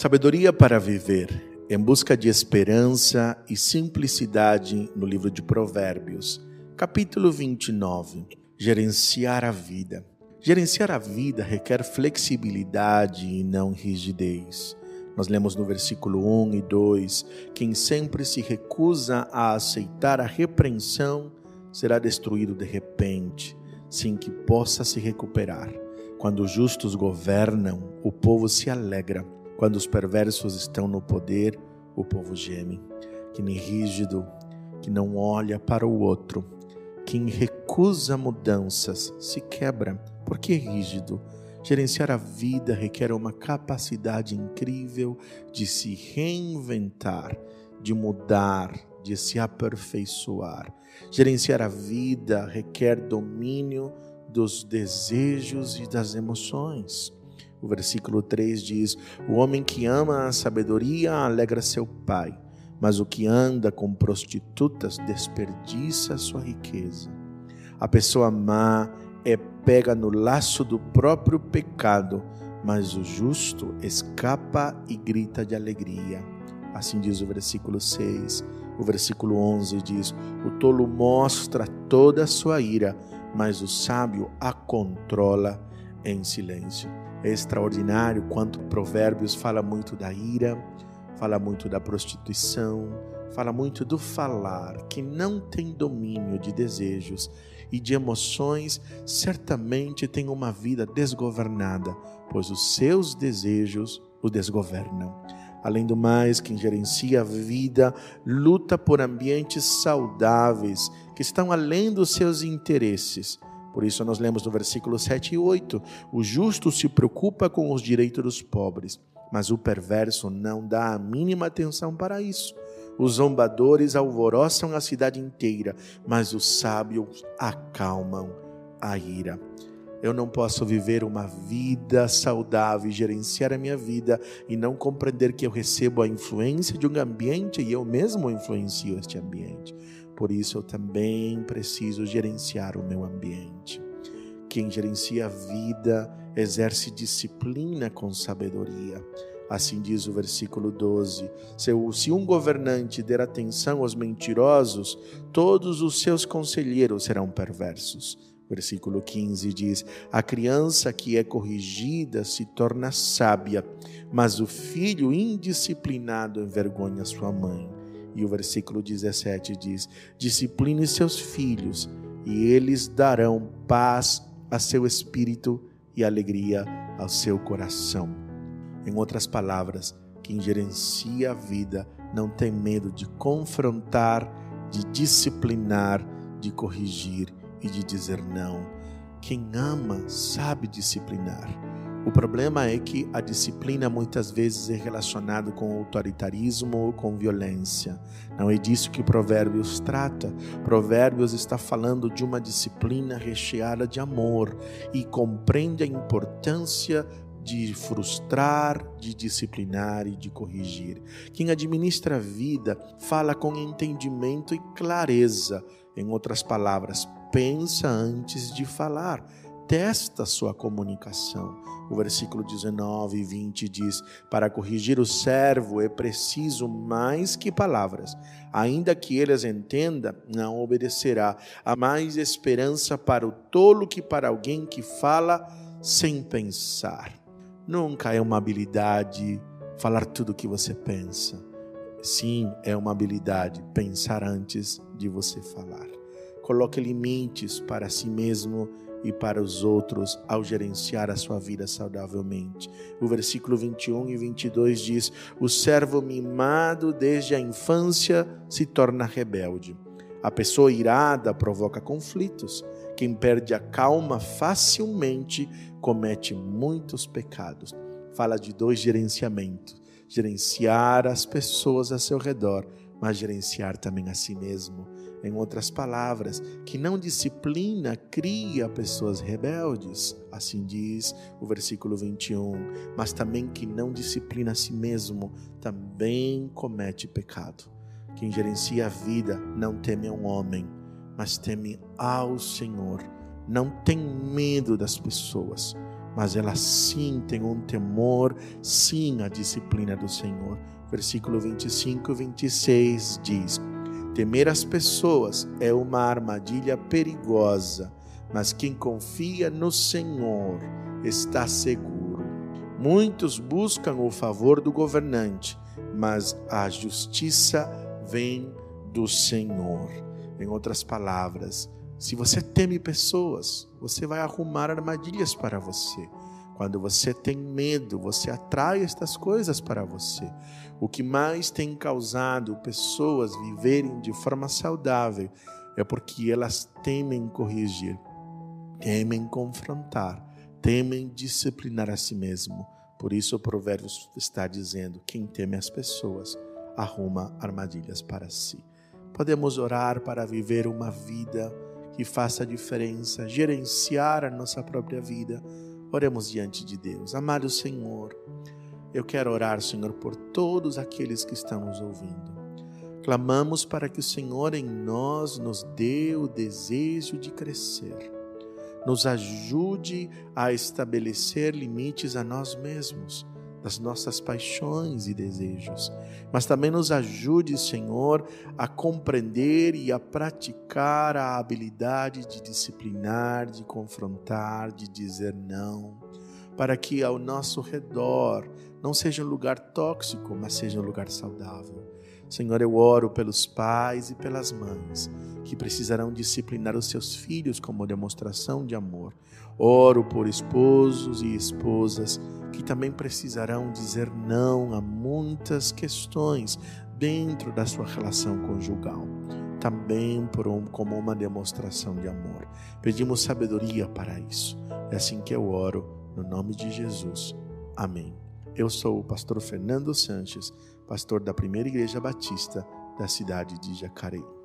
Sabedoria para viver, em busca de esperança e simplicidade no livro de Provérbios, capítulo 29. Gerenciar a vida. Gerenciar a vida requer flexibilidade e não rigidez. Nós lemos no versículo 1 e 2: quem sempre se recusa a aceitar a repreensão será destruído de repente, sem que possa se recuperar. Quando os justos governam, o povo se alegra quando os perversos estão no poder, o povo geme. Que nem rígido, que não olha para o outro, quem recusa mudanças se quebra, porque é rígido. Gerenciar a vida requer uma capacidade incrível de se reinventar, de mudar, de se aperfeiçoar. Gerenciar a vida requer domínio dos desejos e das emoções. O versículo 3 diz: O homem que ama a sabedoria alegra seu pai, mas o que anda com prostitutas desperdiça sua riqueza. A pessoa má é pega no laço do próprio pecado, mas o justo escapa e grita de alegria. Assim diz o versículo 6. O versículo 11 diz: O tolo mostra toda a sua ira, mas o sábio a controla em silêncio. É extraordinário quanto Provérbios fala muito da ira, fala muito da prostituição, fala muito do falar, que não tem domínio de desejos e de emoções, certamente tem uma vida desgovernada, pois os seus desejos o desgovernam. Além do mais, quem gerencia a vida luta por ambientes saudáveis que estão além dos seus interesses por isso, nós lemos no versículo 7 e 8: O justo se preocupa com os direitos dos pobres, mas o perverso não dá a mínima atenção para isso. Os zombadores alvoroçam a cidade inteira, mas os sábios acalmam a ira. Eu não posso viver uma vida saudável gerenciar a minha vida e não compreender que eu recebo a influência de um ambiente e eu mesmo influencio este ambiente. Por isso eu também preciso gerenciar o meu ambiente. Quem gerencia a vida exerce disciplina com sabedoria. Assim diz o versículo 12: Se um governante der atenção aos mentirosos, todos os seus conselheiros serão perversos. Versículo 15 diz: A criança que é corrigida se torna sábia, mas o filho indisciplinado envergonha sua mãe. E o versículo 17 diz: Discipline seus filhos, e eles darão paz a seu espírito e alegria ao seu coração. Em outras palavras, quem gerencia a vida não tem medo de confrontar, de disciplinar, de corrigir e de dizer não. Quem ama sabe disciplinar. O problema é que a disciplina muitas vezes é relacionada com autoritarismo ou com violência. Não é disso que Provérbios trata. Provérbios está falando de uma disciplina recheada de amor e compreende a importância de frustrar, de disciplinar e de corrigir. Quem administra a vida fala com entendimento e clareza. Em outras palavras, pensa antes de falar testa sua comunicação. O versículo 19 e 20 diz: Para corrigir o servo é preciso mais que palavras. Ainda que ele as entenda, não obedecerá. Há mais esperança para o tolo que para alguém que fala sem pensar. Nunca é uma habilidade falar tudo o que você pensa. Sim, é uma habilidade pensar antes de você falar. Coloque limites para si mesmo e para os outros ao gerenciar a sua vida saudavelmente. O versículo 21 e 22 diz: O servo mimado desde a infância se torna rebelde. A pessoa irada provoca conflitos. Quem perde a calma facilmente comete muitos pecados. Fala de dois gerenciamentos: gerenciar as pessoas a seu redor, mas gerenciar também a si mesmo. Em outras palavras, que não disciplina cria pessoas rebeldes, assim diz o versículo 21, mas também que não disciplina a si mesmo também comete pecado. Quem gerencia a vida não teme a um homem, mas teme ao Senhor. Não tem medo das pessoas. mas ela sim tem um temor, sim, a disciplina do Senhor. Versículo 25 e 26 diz: Temer as pessoas é uma armadilha perigosa, mas quem confia no Senhor está seguro. Muitos buscam o favor do governante, mas a justiça vem do Senhor. Em outras palavras, se você teme pessoas, você vai arrumar armadilhas para você. Quando você tem medo, você atrai estas coisas para você. O que mais tem causado pessoas viverem de forma saudável é porque elas temem corrigir, temem confrontar, temem disciplinar a si mesmo. Por isso o provérbio está dizendo: quem teme as pessoas arruma armadilhas para si. Podemos orar para viver uma vida que faça diferença, gerenciar a nossa própria vida. Oremos diante de Deus. Amado Senhor, eu quero orar, Senhor, por todos aqueles que estão nos ouvindo. Clamamos para que o Senhor em nós nos dê o desejo de crescer, nos ajude a estabelecer limites a nós mesmos das nossas paixões e desejos, mas também nos ajude, Senhor, a compreender e a praticar a habilidade de disciplinar, de confrontar, de dizer não, para que ao nosso redor não seja um lugar tóxico, mas seja um lugar saudável. Senhor, eu oro pelos pais e pelas mães que precisarão disciplinar os seus filhos como demonstração de amor. Oro por esposos e esposas que também precisarão dizer não a muitas questões dentro da sua relação conjugal, também por um, como uma demonstração de amor. Pedimos sabedoria para isso. É assim que eu oro, no nome de Jesus. Amém. Eu sou o pastor Fernando Sanches, pastor da Primeira Igreja Batista da cidade de Jacareí.